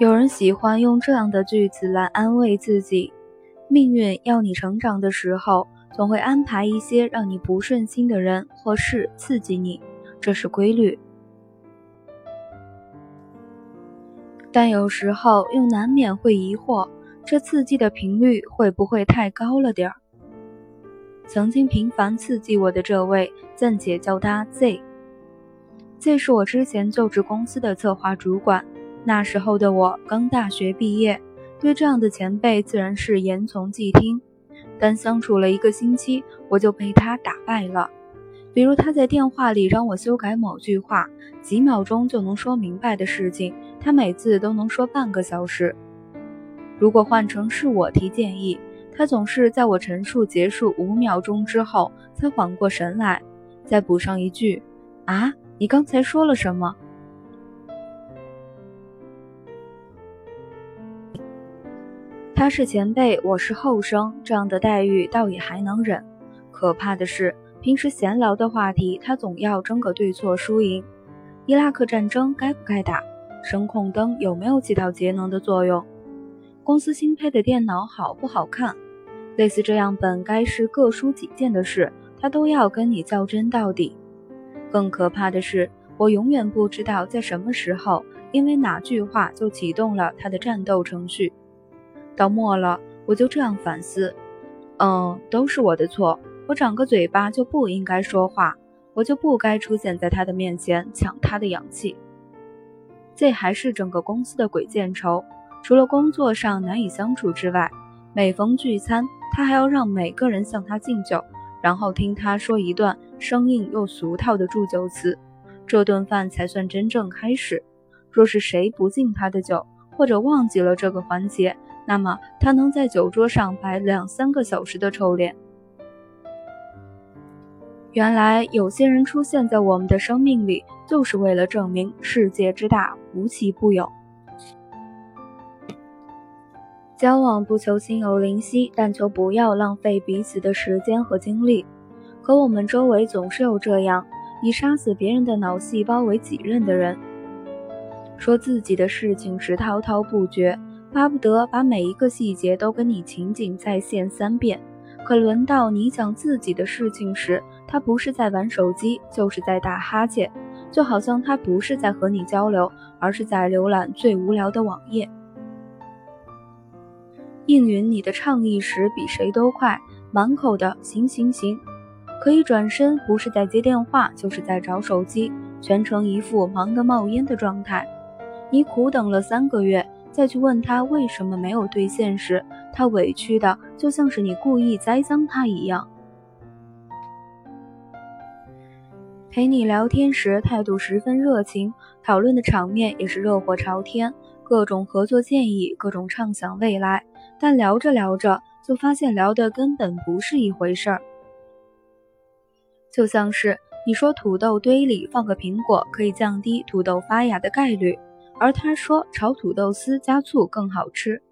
有人喜欢用这样的句子来安慰自己：命运要你成长的时候，总会安排一些让你不顺心的人或事刺激你，这是规律。但有时候又难免会疑惑，这刺激的频率会不会太高了点儿？曾经频繁刺激我的这位，暂且叫他 Z，Z 是我之前就职公司的策划主管。那时候的我刚大学毕业，对这样的前辈自然是言从计听。但相处了一个星期，我就被他打败了。比如他在电话里让我修改某句话，几秒钟就能说明白的事情，他每次都能说半个小时。如果换成是我提建议，他总是在我陈述结束五秒钟之后才缓过神来，再补上一句：“啊，你刚才说了什么？”他是前辈，我是后生，这样的待遇倒也还能忍。可怕的是，平时闲聊的话题，他总要争个对错输赢。伊拉克战争该不该打？声控灯有没有起到节能的作用？公司新配的电脑好不好看？类似这样本该是各抒己见的事，他都要跟你较真到底。更可怕的是，我永远不知道在什么时候，因为哪句话就启动了他的战斗程序。到末了，我就这样反思，嗯，都是我的错。我长个嘴巴就不应该说话，我就不该出现在他的面前抢他的氧气。这还是整个公司的鬼见愁，除了工作上难以相处之外，每逢聚餐，他还要让每个人向他敬酒，然后听他说一段生硬又俗套的祝酒词，这顿饭才算真正开始。若是谁不敬他的酒，或者忘记了这个环节，那么他能在酒桌上摆两三个小时的臭脸。原来有些人出现在我们的生命里，就是为了证明世界之大，无奇不有。交往不求心有灵犀，但求不要浪费彼此的时间和精力。可我们周围总是有这样以杀死别人的脑细胞为己任的人，说自己的事情时滔滔不绝。巴不得把每一个细节都跟你情景再现三遍，可轮到你讲自己的事情时，他不是在玩手机，就是在打哈欠，就好像他不是在和你交流，而是在浏览最无聊的网页。应允你的倡议时比谁都快，满口的行行行，可以转身不是在接电话，就是在找手机，全程一副忙得冒烟的状态。你苦等了三个月。再去问他为什么没有兑现时，他委屈的就像是你故意栽赃他一样。陪你聊天时态度十分热情，讨论的场面也是热火朝天，各种合作建议，各种畅想未来。但聊着聊着，就发现聊的根本不是一回事儿。就像是你说土豆堆里放个苹果可以降低土豆发芽的概率。而他说炒土豆丝加醋更好吃。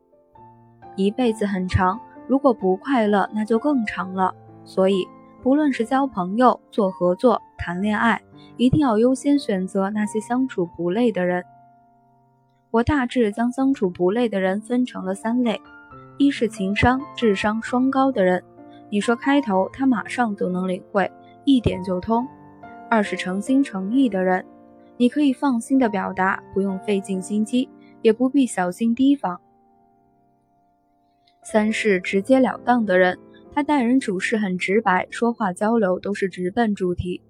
一辈子很长，如果不快乐，那就更长了。所以，不论是交朋友、做合作、谈恋爱，一定要优先选择那些相处不累的人。我大致将相处不累的人分成了三类：一是情商、智商双高的人，你说开头，他马上就能领会，一点就通；二是诚心诚意的人。你可以放心的表达，不用费尽心机，也不必小心提防。三是直截了当的人，他待人处事很直白，说话交流都是直奔主题。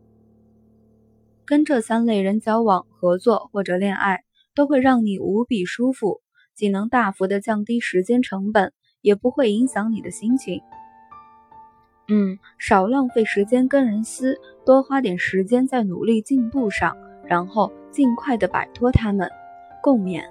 跟这三类人交往、合作或者恋爱，都会让你无比舒服，既能大幅的降低时间成本，也不会影响你的心情。嗯，少浪费时间跟人撕，多花点时间在努力进步上。然后尽快的摆脱他们，共勉。